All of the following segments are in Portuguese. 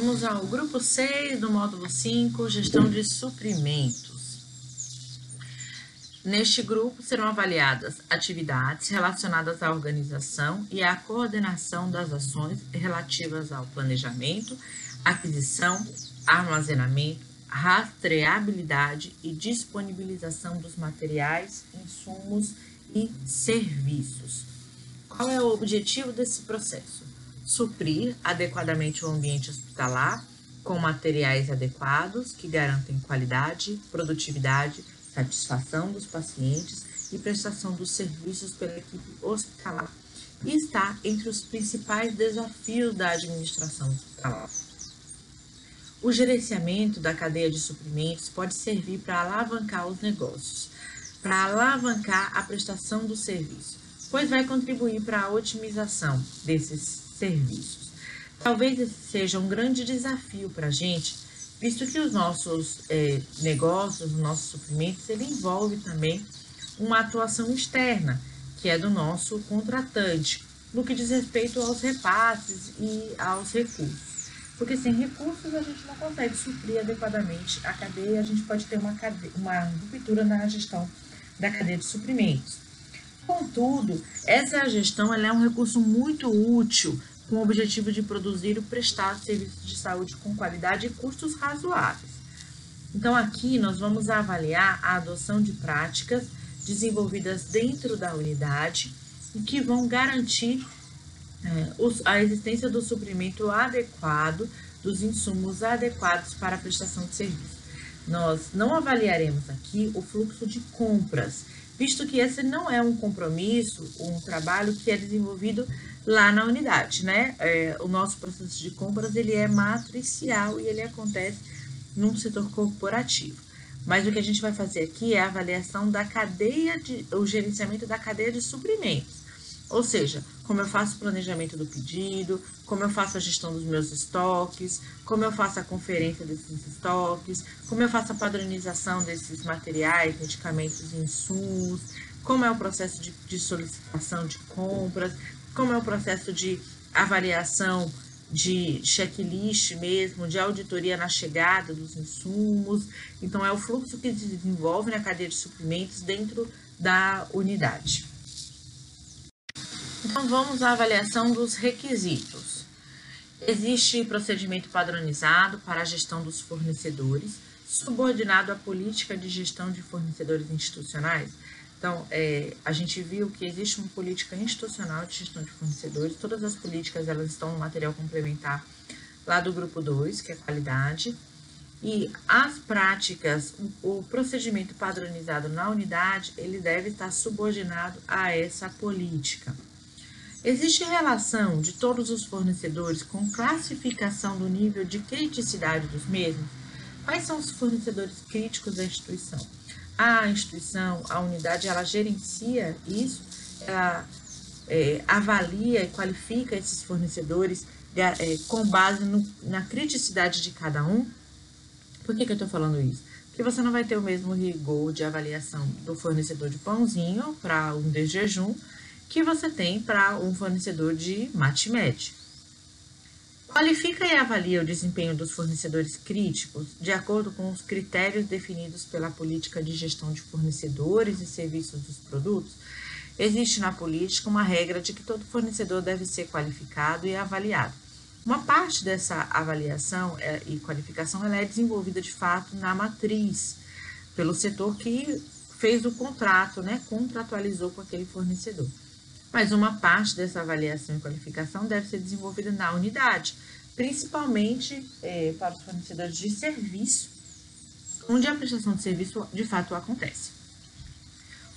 Vamos ao grupo 6 do módulo 5, gestão de suprimentos. Neste grupo serão avaliadas atividades relacionadas à organização e à coordenação das ações relativas ao planejamento, aquisição, armazenamento, rastreabilidade e disponibilização dos materiais, insumos e serviços. Qual é o objetivo desse processo? Suprir adequadamente o ambiente hospitalar com materiais adequados que garantem qualidade, produtividade, satisfação dos pacientes e prestação dos serviços pela equipe hospitalar. E está entre os principais desafios da administração hospitalar. O gerenciamento da cadeia de suprimentos pode servir para alavancar os negócios, para alavancar a prestação do serviço, pois vai contribuir para a otimização desses serviços. Talvez esse seja um grande desafio para a gente, visto que os nossos é, negócios, os nossos suprimentos, ele envolve também uma atuação externa, que é do nosso contratante, no que diz respeito aos repasses e aos recursos. Porque sem recursos a gente não consegue suprir adequadamente a cadeia, a gente pode ter uma, cadeia, uma ruptura na gestão da cadeia de suprimentos. Contudo, essa gestão é um recurso muito útil com o objetivo de produzir e prestar serviços de saúde com qualidade e custos razoáveis. Então, aqui nós vamos avaliar a adoção de práticas desenvolvidas dentro da unidade e que vão garantir é, a existência do suprimento adequado, dos insumos adequados para a prestação de serviço. Nós não avaliaremos aqui o fluxo de compras, visto que esse não é um compromisso, um trabalho que é desenvolvido lá na unidade, né? É, o nosso processo de compras ele é matricial e ele acontece num setor corporativo. Mas o que a gente vai fazer aqui é a avaliação da cadeia de, o gerenciamento da cadeia de suprimentos. Ou seja, como eu faço o planejamento do pedido, como eu faço a gestão dos meus estoques, como eu faço a conferência desses estoques, como eu faço a padronização desses materiais, medicamentos e insumos, como é o processo de, de solicitação de compras, como é o processo de avaliação de checklist mesmo, de auditoria na chegada dos insumos. Então, é o fluxo que se desenvolve na cadeia de suprimentos dentro da unidade. Então, vamos à avaliação dos requisitos. Existe procedimento padronizado para a gestão dos fornecedores, subordinado à política de gestão de fornecedores institucionais. Então, é, a gente viu que existe uma política institucional de gestão de fornecedores, todas as políticas elas estão no material complementar lá do grupo 2, que é qualidade, e as práticas, o procedimento padronizado na unidade, ele deve estar subordinado a essa política. Existe relação de todos os fornecedores com classificação do nível de criticidade dos mesmos? Quais são os fornecedores críticos da instituição? A instituição, a unidade, ela gerencia isso, ela é, avalia e qualifica esses fornecedores é, com base no, na criticidade de cada um. Por que, que eu estou falando isso? Porque você não vai ter o mesmo rigor de avaliação do fornecedor de pãozinho para um de jejum que você tem para um fornecedor de mate Qualifica e avalia o desempenho dos fornecedores críticos de acordo com os critérios definidos pela política de gestão de fornecedores e serviços dos produtos. Existe na política uma regra de que todo fornecedor deve ser qualificado e avaliado. Uma parte dessa avaliação é, e qualificação é desenvolvida de fato na matriz, pelo setor que fez o contrato, né, contratualizou com aquele fornecedor mas uma parte dessa avaliação e qualificação deve ser desenvolvida na unidade, principalmente é, para os fornecedores de serviço, onde a prestação de serviço de fato acontece.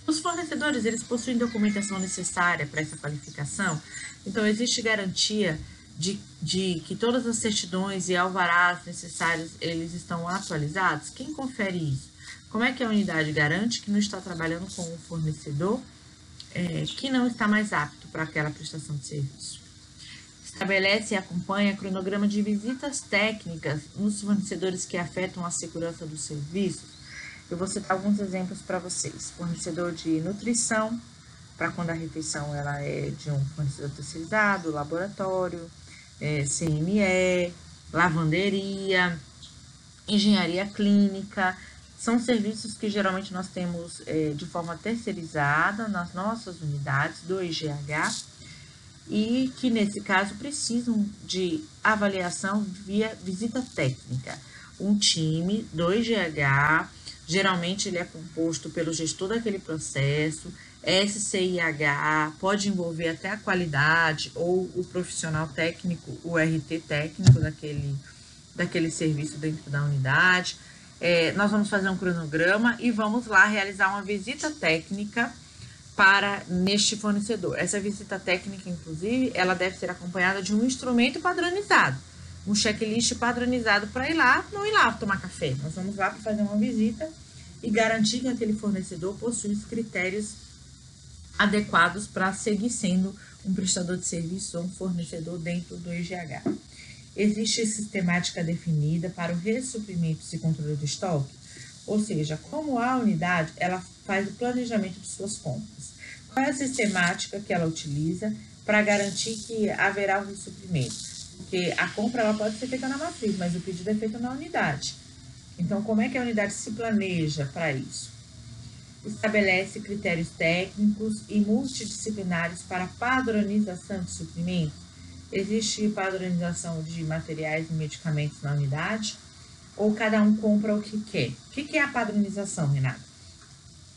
Os fornecedores, eles possuem documentação necessária para essa qualificação, então existe garantia de, de que todas as certidões e alvarás necessários, eles estão atualizados? Quem confere isso? Como é que a unidade garante que não está trabalhando com um fornecedor é, que não está mais apto para aquela prestação de serviço. Estabelece e acompanha cronograma de visitas técnicas nos fornecedores que afetam a segurança dos serviços. Eu vou citar alguns exemplos para vocês. Fornecedor de nutrição, para quando a refeição ela é de um fornecedor terceirizado, laboratório, é, CME, lavanderia, engenharia clínica, são serviços que geralmente nós temos é, de forma terceirizada nas nossas unidades do IGH e que nesse caso precisam de avaliação via visita técnica. Um time do IGH, geralmente ele é composto pelo gestor daquele processo, SCIH, pode envolver até a qualidade ou o profissional técnico, o RT técnico daquele, daquele serviço dentro da unidade é, nós vamos fazer um cronograma e vamos lá realizar uma visita técnica para neste fornecedor. Essa visita técnica, inclusive, ela deve ser acompanhada de um instrumento padronizado, um checklist padronizado para ir lá, não ir lá tomar café. Nós vamos lá para fazer uma visita e garantir que aquele fornecedor possui os critérios adequados para seguir sendo um prestador de serviço ou um fornecedor dentro do IGH. Existe sistemática definida para o ressuprimento e controle do estoque? Ou seja, como a unidade ela faz o planejamento de suas compras? Qual é a sistemática que ela utiliza para garantir que haverá o ressuprimento? Porque a compra ela pode ser feita na matriz, mas o pedido é feito na unidade. Então, como é que a unidade se planeja para isso? Estabelece critérios técnicos e multidisciplinares para padronização de suprimentos Existe padronização de materiais e medicamentos na unidade? Ou cada um compra o que quer? O que é a padronização, Renata?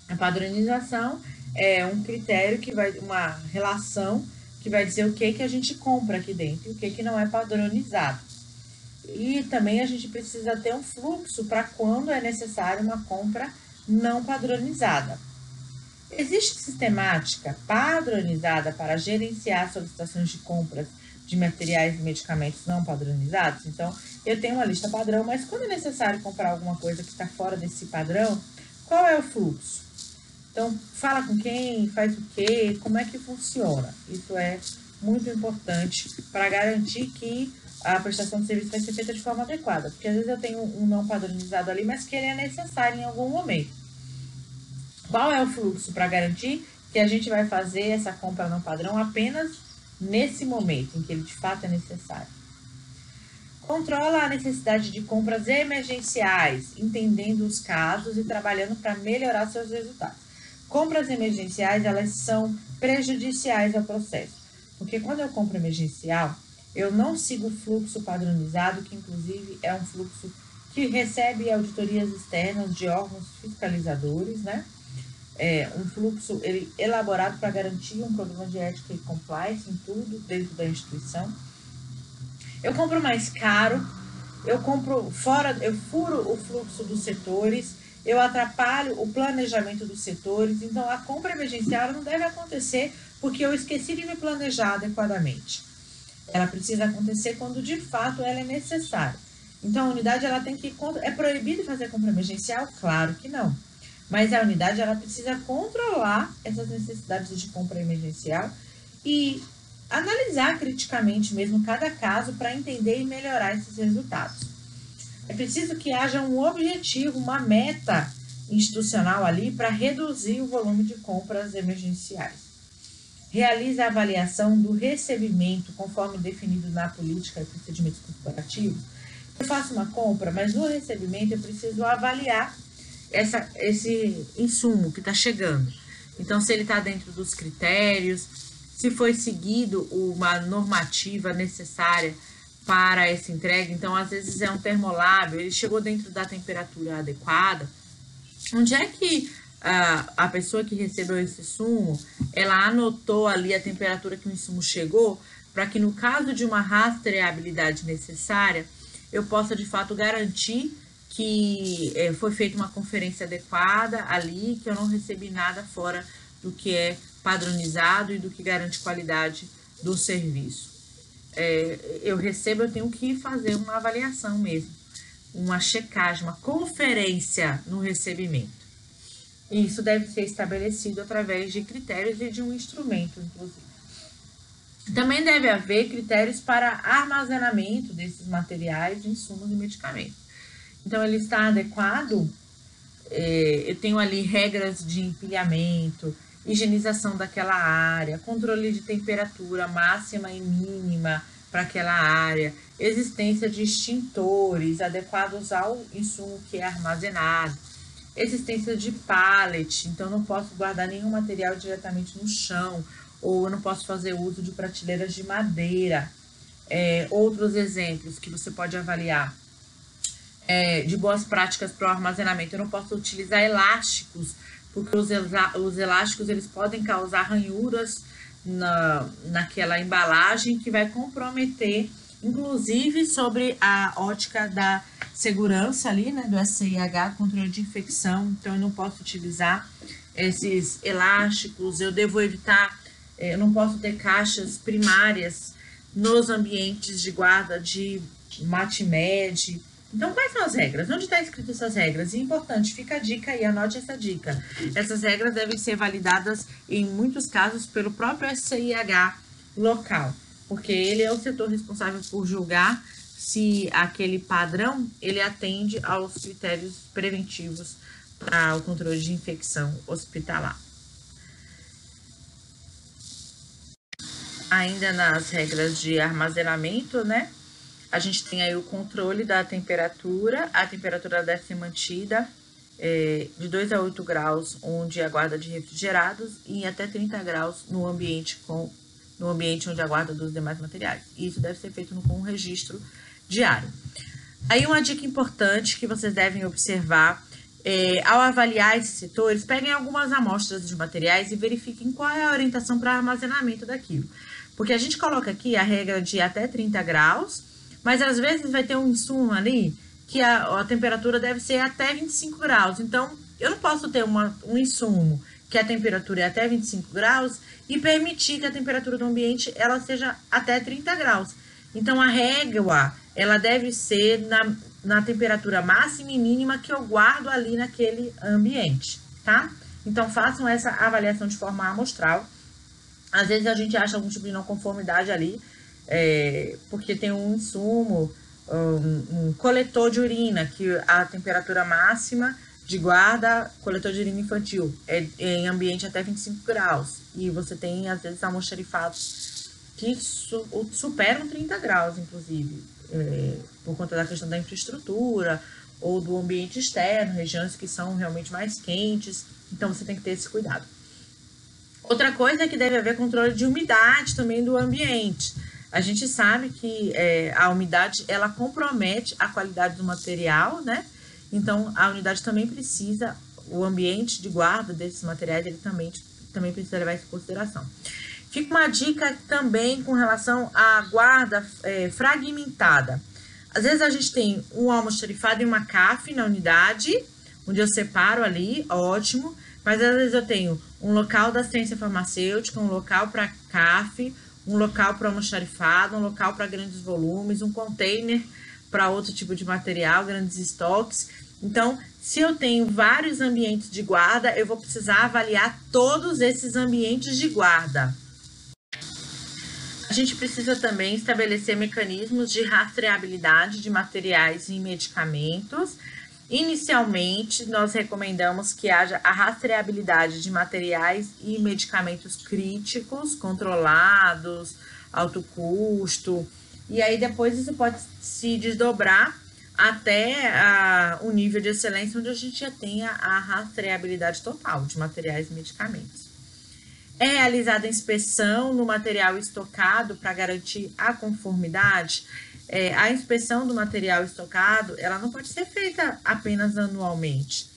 A padronização é um critério que vai, uma relação que vai dizer o que, que a gente compra aqui dentro e o que, que não é padronizado. E também a gente precisa ter um fluxo para quando é necessário uma compra não padronizada. Existe sistemática padronizada para gerenciar solicitações de compras de materiais e medicamentos não padronizados. Então, eu tenho uma lista padrão, mas quando é necessário comprar alguma coisa que está fora desse padrão, qual é o fluxo? Então, fala com quem, faz o quê, como é que funciona. Isso é muito importante para garantir que a prestação de serviço vai ser feita de forma adequada. Porque às vezes eu tenho um não padronizado ali, mas que ele é necessário em algum momento. Qual é o fluxo para garantir que a gente vai fazer essa compra não padrão apenas nesse momento em que ele de fato é necessário. Controla a necessidade de compras emergenciais, entendendo os casos e trabalhando para melhorar seus resultados. Compras emergenciais, elas são prejudiciais ao processo, porque quando eu compro emergencial, eu não sigo o fluxo padronizado, que inclusive é um fluxo que recebe auditorias externas de órgãos fiscalizadores, né? É, um fluxo ele, elaborado para garantir um programa de ética e compliance em tudo dentro da instituição. Eu compro mais caro, eu compro fora, eu furo o fluxo dos setores, eu atrapalho o planejamento dos setores, então a compra emergencial não deve acontecer porque eu esqueci de me planejar adequadamente. Ela precisa acontecer quando de fato ela é necessária. Então a unidade ela tem que é proibido fazer compra emergencial? Claro que não. Mas a unidade ela precisa controlar essas necessidades de compra emergencial e analisar criticamente mesmo cada caso para entender e melhorar esses resultados. É preciso que haja um objetivo, uma meta institucional ali para reduzir o volume de compras emergenciais. Realiza a avaliação do recebimento conforme definido na política e procedimentos corporativos. Eu faço uma compra, mas no recebimento eu preciso avaliar essa, esse insumo que está chegando. Então, se ele está dentro dos critérios, se foi seguido uma normativa necessária para essa entrega. Então, às vezes é um termolábio, ele chegou dentro da temperatura adequada. Onde é que a, a pessoa que recebeu esse sumo, ela anotou ali a temperatura que o insumo chegou, para que no caso de uma rastreabilidade necessária, eu possa de fato garantir que é, foi feita uma conferência adequada ali, que eu não recebi nada fora do que é padronizado e do que garante qualidade do serviço. É, eu recebo, eu tenho que fazer uma avaliação mesmo, uma checagem, uma conferência no recebimento. E isso deve ser estabelecido através de critérios e de um instrumento, inclusive. Também deve haver critérios para armazenamento desses materiais, insumos e medicamentos. Então, ele está adequado. É, eu tenho ali regras de empilhamento, higienização daquela área, controle de temperatura máxima e mínima para aquela área, existência de extintores adequados ao insumo que é armazenado, existência de pallet, então não posso guardar nenhum material diretamente no chão, ou eu não posso fazer uso de prateleiras de madeira. É, outros exemplos que você pode avaliar é, de boas práticas para o armazenamento, eu não posso utilizar elásticos, porque os, os elásticos eles podem causar ranhuras na, naquela embalagem que vai comprometer, inclusive sobre a ótica da segurança ali, né, do SIH, controle de infecção. Então, eu não posso utilizar esses elásticos, eu devo evitar, eh, eu não posso ter caixas primárias nos ambientes de guarda de MATMED, então, quais são as regras? Onde está escrito essas regras? E importante, fica a dica aí, anote essa dica. Essas regras devem ser validadas, em muitos casos, pelo próprio SCIH local, porque ele é o setor responsável por julgar se aquele padrão ele atende aos critérios preventivos para o controle de infecção hospitalar. Ainda nas regras de armazenamento, né? A gente tem aí o controle da temperatura, a temperatura deve ser mantida é, de 2 a 8 graus, onde aguarda de refrigerados, e até 30 graus no ambiente, com, no ambiente onde aguarda dos demais materiais. E isso deve ser feito com um registro diário. Aí uma dica importante que vocês devem observar é, ao avaliar esses setores, peguem algumas amostras de materiais e verifiquem qual é a orientação para armazenamento daquilo. Porque a gente coloca aqui a regra de até 30 graus, mas às vezes vai ter um insumo ali que a, a temperatura deve ser até 25 graus. Então, eu não posso ter uma, um insumo que a temperatura é até 25 graus e permitir que a temperatura do ambiente ela seja até 30 graus. Então, a régua, ela deve ser na, na temperatura máxima e mínima que eu guardo ali naquele ambiente, tá? Então, façam essa avaliação de forma amostral. Às vezes a gente acha algum tipo de não conformidade ali, é, porque tem um insumo, um, um, coletor de urina, que a temperatura máxima de guarda, coletor de urina infantil, é, é em ambiente até 25 graus. E você tem, às vezes, almoxarifados que su, superam 30 graus, inclusive, é, por conta da questão da infraestrutura ou do ambiente externo, regiões que são realmente mais quentes. Então, você tem que ter esse cuidado. Outra coisa é que deve haver controle de umidade também do ambiente. A gente sabe que é, a umidade ela compromete a qualidade do material, né? Então a unidade também precisa, o ambiente de guarda desses materiais ele também, também precisa levar isso em consideração. Fica uma dica também com relação à guarda é, fragmentada. Às vezes a gente tem um almoxarifado e uma CAF na unidade, onde eu separo ali, ótimo. Mas às vezes eu tenho um local da ciência farmacêutica, um local para CAF, um local para almoxarifado, um local para grandes volumes, um container para outro tipo de material, grandes estoques. Então, se eu tenho vários ambientes de guarda, eu vou precisar avaliar todos esses ambientes de guarda. A gente precisa também estabelecer mecanismos de rastreabilidade de materiais e medicamentos Inicialmente, nós recomendamos que haja a rastreabilidade de materiais e medicamentos críticos, controlados, alto custo, e aí depois isso pode se desdobrar até a, o nível de excelência onde a gente já tenha a rastreabilidade total de materiais e medicamentos. É realizada inspeção no material estocado para garantir a conformidade é, a inspeção do material estocado, ela não pode ser feita apenas anualmente.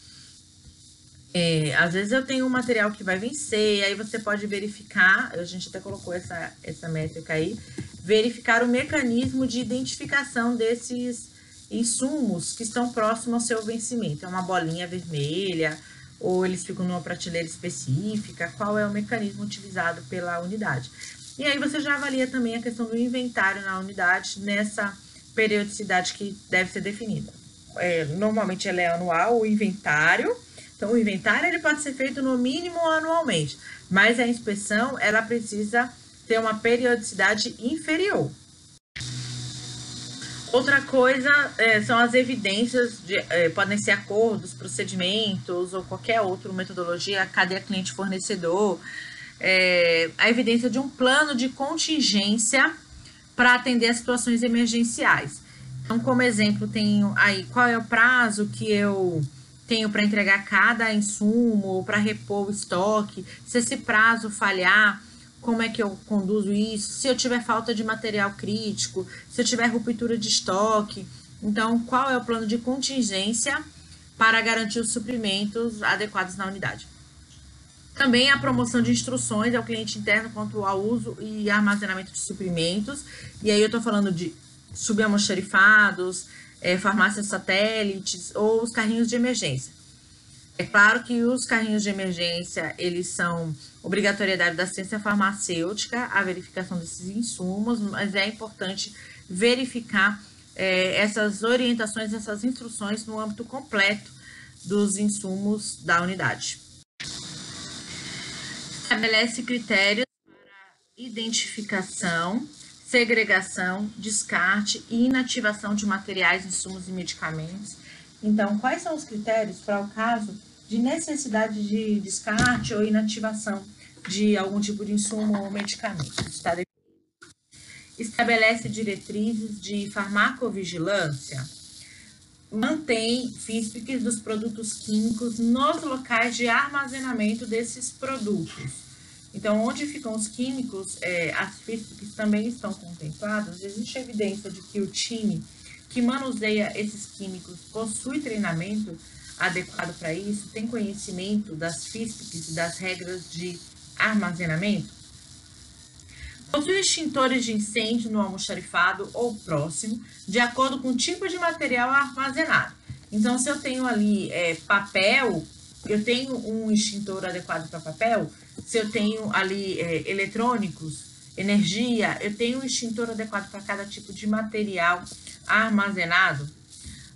É, às vezes eu tenho um material que vai vencer, aí você pode verificar, a gente até colocou essa, essa métrica aí, verificar o mecanismo de identificação desses insumos que estão próximos ao seu vencimento. É uma bolinha vermelha, ou eles ficam numa prateleira específica, qual é o mecanismo utilizado pela unidade. E aí você já avalia também a questão do inventário na unidade nessa periodicidade que deve ser definida. É, normalmente ela é anual, o inventário. Então, o inventário ele pode ser feito no mínimo anualmente, mas a inspeção ela precisa ter uma periodicidade inferior. Outra coisa é, são as evidências, de, é, podem ser acordos, procedimentos ou qualquer outra metodologia, cadeia cliente-fornecedor, é, a evidência de um plano de contingência para atender as situações emergenciais. Então, como exemplo, tenho aí qual é o prazo que eu tenho para entregar cada insumo ou para repor o estoque, se esse prazo falhar, como é que eu conduzo isso, se eu tiver falta de material crítico, se eu tiver ruptura de estoque. Então, qual é o plano de contingência para garantir os suprimentos adequados na unidade? Também a promoção de instruções ao cliente interno quanto ao uso e armazenamento de suprimentos. E aí eu estou falando de subalmoxarifados, é, farmácias satélites ou os carrinhos de emergência. É claro que os carrinhos de emergência, eles são obrigatoriedade da ciência farmacêutica, a verificação desses insumos, mas é importante verificar é, essas orientações, essas instruções no âmbito completo dos insumos da unidade. Estabelece critérios para identificação segregação, descarte e inativação de materiais, insumos e medicamentos. Então, quais são os critérios para o caso de necessidade de descarte ou inativação de algum tipo de insumo ou medicamento? Estabelece diretrizes de farmacovigilância. Mantém FISPICs dos produtos químicos nos locais de armazenamento desses produtos então, onde ficam os químicos, é, as físicas também estão contempladas, existe evidência de que o time que manuseia esses químicos possui treinamento adequado para isso, tem conhecimento das físicas e das regras de armazenamento? Possui extintores de incêndio no almoxarifado ou próximo, de acordo com o tipo de material armazenado. Então, se eu tenho ali é, papel, eu tenho um extintor adequado para papel, se eu tenho ali é, eletrônicos, energia, eu tenho um extintor adequado para cada tipo de material armazenado.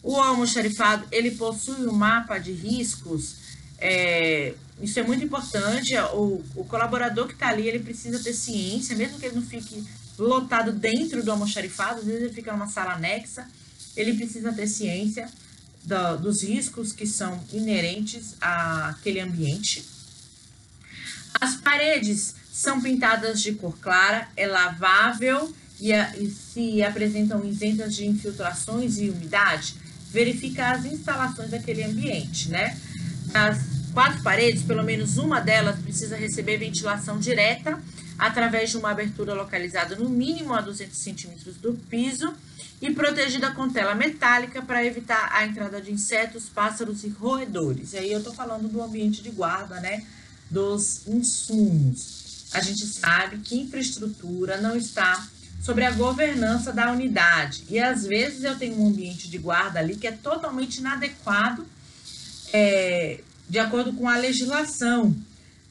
O almoxarifado, ele possui um mapa de riscos, é, isso é muito importante, o, o colaborador que está ali, ele precisa ter ciência, mesmo que ele não fique lotado dentro do almoxarifado, às vezes ele fica numa sala anexa, ele precisa ter ciência do, dos riscos que são inerentes àquele ambiente. As paredes são pintadas de cor clara, é lavável e, a, e se apresentam isentas de infiltrações e umidade. Verifica as instalações daquele ambiente, né? As quatro paredes, pelo menos uma delas precisa receber ventilação direta através de uma abertura localizada no mínimo a 200 centímetros do piso e protegida com tela metálica para evitar a entrada de insetos, pássaros e roedores. E aí eu estou falando do ambiente de guarda, né? dos insumos. A gente sabe que infraestrutura não está sobre a governança da unidade. E às vezes eu tenho um ambiente de guarda ali que é totalmente inadequado é, de acordo com a legislação.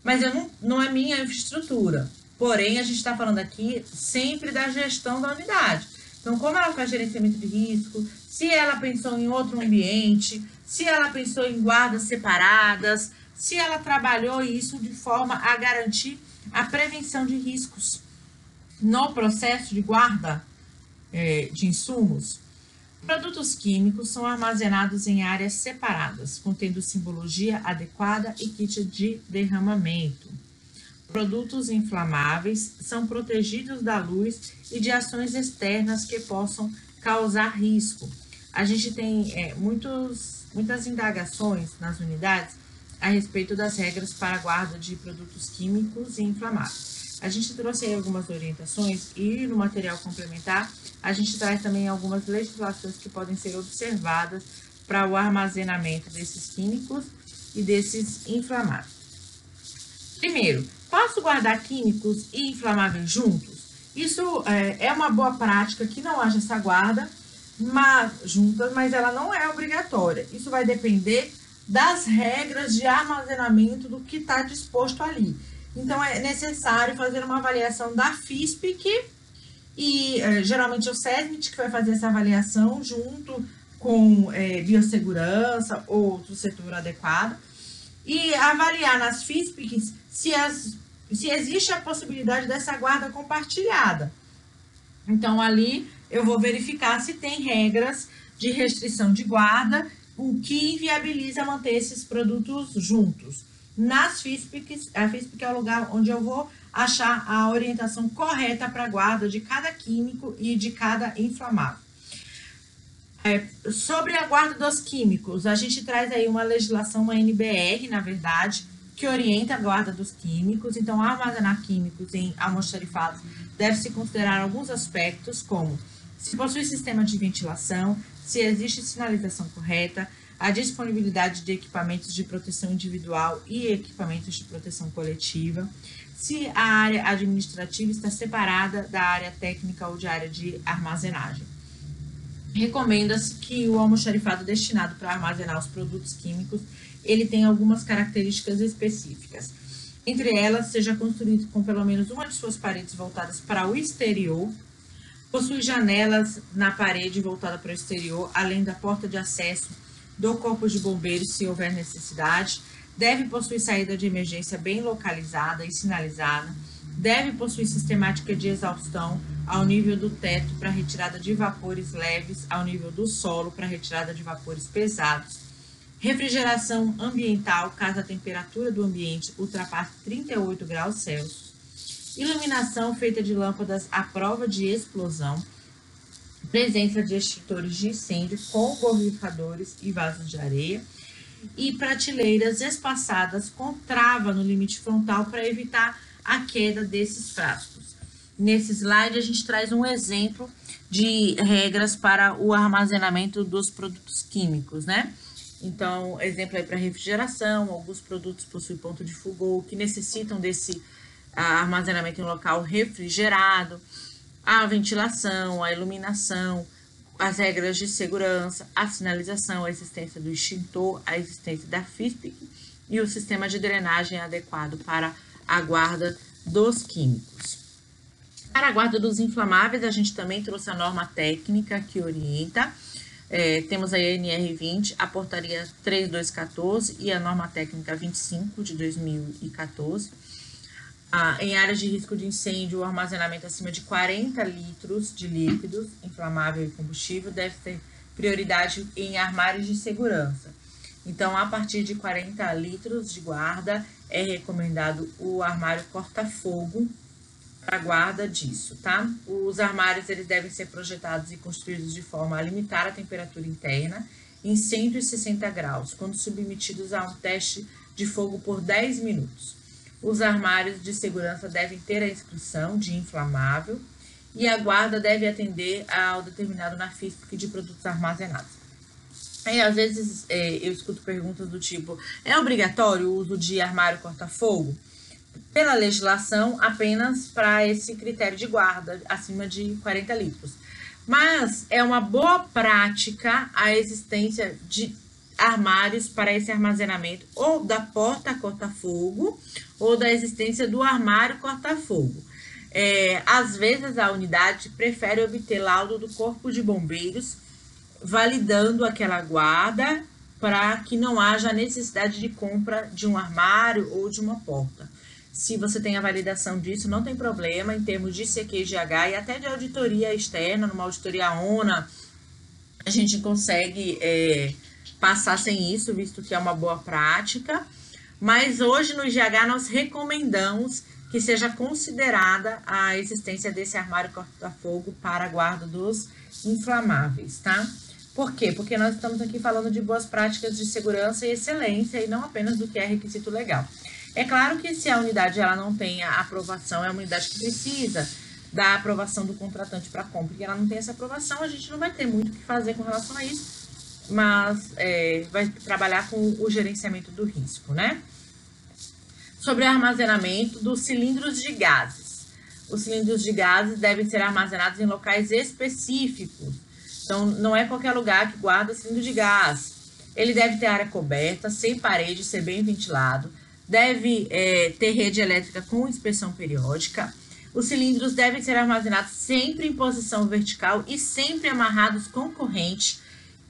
Mas eu não, não é minha infraestrutura. Porém, a gente está falando aqui sempre da gestão da unidade. Então, como ela faz gerenciamento de risco, se ela pensou em outro ambiente, se ela pensou em guardas separadas, se ela trabalhou isso de forma a garantir a prevenção de riscos no processo de guarda é, de insumos. Produtos químicos são armazenados em áreas separadas, contendo simbologia adequada e kit de derramamento. Produtos inflamáveis são protegidos da luz e de ações externas que possam causar risco. A gente tem é, muitos, muitas indagações nas unidades a respeito das regras para a guarda de produtos químicos e inflamáveis. A gente trouxe aí algumas orientações e no material complementar a gente traz também algumas legislações que podem ser observadas para o armazenamento desses químicos e desses inflamáveis. Primeiro, posso guardar químicos e inflamáveis juntos? Isso é, é uma boa prática que não haja essa guarda mas, juntas, mas ela não é obrigatória. Isso vai depender das regras de armazenamento do que está disposto ali. Então, é necessário fazer uma avaliação da FISPIC e é, geralmente o SESMIT que vai fazer essa avaliação junto com é, biossegurança ou outro setor adequado e avaliar nas FISPICs se, as, se existe a possibilidade dessa guarda compartilhada. Então, ali eu vou verificar se tem regras de restrição de guarda o que inviabiliza manter esses produtos juntos. Nas FISPICs, a FISPIC é o lugar onde eu vou achar a orientação correta para a guarda de cada químico e de cada inflamável. É, sobre a guarda dos químicos, a gente traz aí uma legislação, uma NBR, na verdade, que orienta a guarda dos químicos. Então, armazenar químicos em almoxarifados deve-se considerar alguns aspectos, como se possui sistema de ventilação, se existe sinalização correta, a disponibilidade de equipamentos de proteção individual e equipamentos de proteção coletiva, se a área administrativa está separada da área técnica ou de área de armazenagem. Recomenda-se que o almoxarifado destinado para armazenar os produtos químicos, ele tem algumas características específicas. Entre elas, seja construído com pelo menos uma de suas paredes voltadas para o exterior, possui janelas na parede voltada para o exterior, além da porta de acesso do corpo de bombeiros, se houver necessidade, deve possuir saída de emergência bem localizada e sinalizada, deve possuir sistemática de exaustão ao nível do teto para retirada de vapores leves, ao nível do solo para retirada de vapores pesados, refrigeração ambiental caso a temperatura do ambiente ultrapasse 38 graus Celsius, iluminação feita de lâmpadas à prova de explosão, presença de extintores de incêndio com borrifadores e vasos de areia, e prateleiras espaçadas com trava no limite frontal para evitar a queda desses frascos. Nesse slide, a gente traz um exemplo de regras para o armazenamento dos produtos químicos, né? Então, exemplo aí para refrigeração, alguns produtos possuem ponto de fogo que necessitam desse armazenamento em local refrigerado, a ventilação, a iluminação, as regras de segurança, a sinalização, a existência do extintor, a existência da FISPIC e o sistema de drenagem adequado para a guarda dos químicos. Para a guarda dos inflamáveis, a gente também trouxe a norma técnica que orienta. É, temos a NR20, a portaria 3214 e a norma técnica 25 de 2014 ah, em áreas de risco de incêndio, o armazenamento acima de 40 litros de líquidos inflamável e combustível deve ter prioridade em armários de segurança. Então, a partir de 40 litros de guarda, é recomendado o armário corta-fogo para guarda disso, tá? Os armários eles devem ser projetados e construídos de forma a limitar a temperatura interna em 160 graus, quando submetidos a um teste de fogo por 10 minutos. Os armários de segurança devem ter a inscrição de inflamável e a guarda deve atender ao determinado na FISP de produtos armazenados. E às vezes é, eu escuto perguntas do tipo: é obrigatório o uso de armário corta-fogo? Pela legislação, apenas para esse critério de guarda, acima de 40 litros. Mas é uma boa prática a existência de armários para esse armazenamento ou da porta corta-fogo ou da existência do armário corta-fogo. É, às vezes a unidade prefere obter laudo do Corpo de Bombeiros, validando aquela guarda para que não haja necessidade de compra de um armário ou de uma porta. Se você tem a validação disso, não tem problema em termos de CQGH e até de auditoria externa, numa auditoria ONA, a gente consegue é, passar sem isso, visto que é uma boa prática. Mas hoje no IGH nós recomendamos que seja considerada a existência desse armário corta-fogo para guarda dos inflamáveis, tá? Por quê? Porque nós estamos aqui falando de boas práticas de segurança e excelência e não apenas do que é requisito legal. É claro que se a unidade ela não tem a aprovação, é uma unidade que precisa da aprovação do contratante para compra, e ela não tem essa aprovação, a gente não vai ter muito o que fazer com relação a isso, mas é, vai trabalhar com o gerenciamento do risco, né? Sobre o armazenamento dos cilindros de gases. Os cilindros de gases devem ser armazenados em locais específicos. Então, não é qualquer lugar que guarda cilindro de gás. Ele deve ter área coberta, sem parede, ser bem ventilado. Deve é, ter rede elétrica com inspeção periódica. Os cilindros devem ser armazenados sempre em posição vertical e sempre amarrados com corrente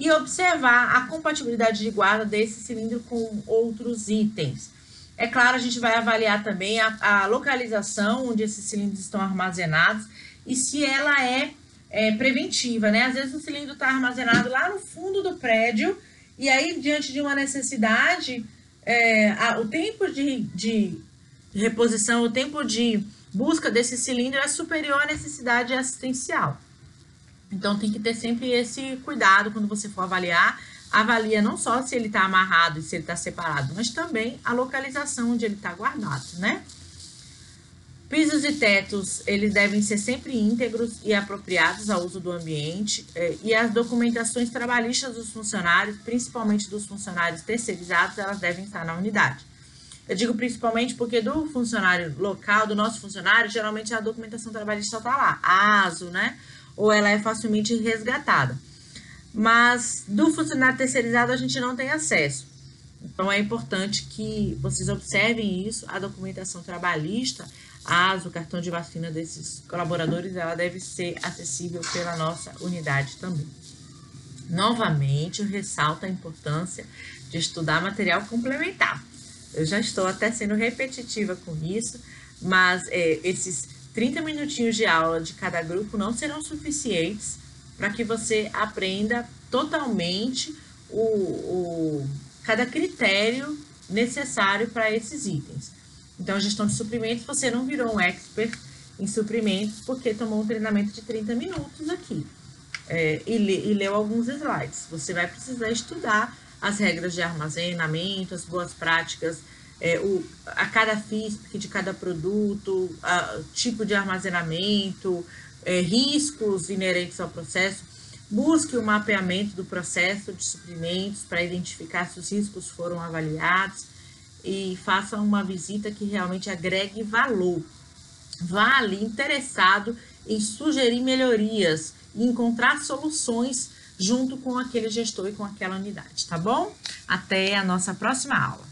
e observar a compatibilidade de guarda desse cilindro com outros itens. É claro, a gente vai avaliar também a, a localização onde esses cilindros estão armazenados e se ela é, é preventiva, né? Às vezes o cilindro está armazenado lá no fundo do prédio e aí, diante de uma necessidade, é, a, o tempo de, de reposição, o tempo de busca desse cilindro é superior à necessidade assistencial. Então tem que ter sempre esse cuidado quando você for avaliar. Avalia não só se ele está amarrado e se ele está separado, mas também a localização onde ele está guardado, né? Pisos e tetos, eles devem ser sempre íntegros e apropriados ao uso do ambiente, eh, e as documentações trabalhistas dos funcionários, principalmente dos funcionários terceirizados, elas devem estar na unidade. Eu digo principalmente porque do funcionário local, do nosso funcionário, geralmente a documentação trabalhista está lá, ASO, né? Ou ela é facilmente resgatada. Mas do funcionário terceirizado a gente não tem acesso. Então é importante que vocês observem isso, a documentação trabalhista, ASO, cartão de vacina desses colaboradores, ela deve ser acessível pela nossa unidade também. Novamente, eu ressalto a importância de estudar material complementar. Eu já estou até sendo repetitiva com isso, mas é, esses 30 minutinhos de aula de cada grupo não serão suficientes para que você aprenda totalmente o, o cada critério necessário para esses itens. Então, gestão de suprimentos, você não virou um expert em suprimentos porque tomou um treinamento de 30 minutos aqui é, e, le, e leu alguns slides. Você vai precisar estudar as regras de armazenamento, as boas práticas, é, o, a cada FISP de cada produto, a, tipo de armazenamento, é, riscos inerentes ao processo. Busque o mapeamento do processo de suprimentos para identificar se os riscos foram avaliados e faça uma visita que realmente agregue valor. Vá ali interessado em sugerir melhorias e encontrar soluções junto com aquele gestor e com aquela unidade, tá bom? Até a nossa próxima aula.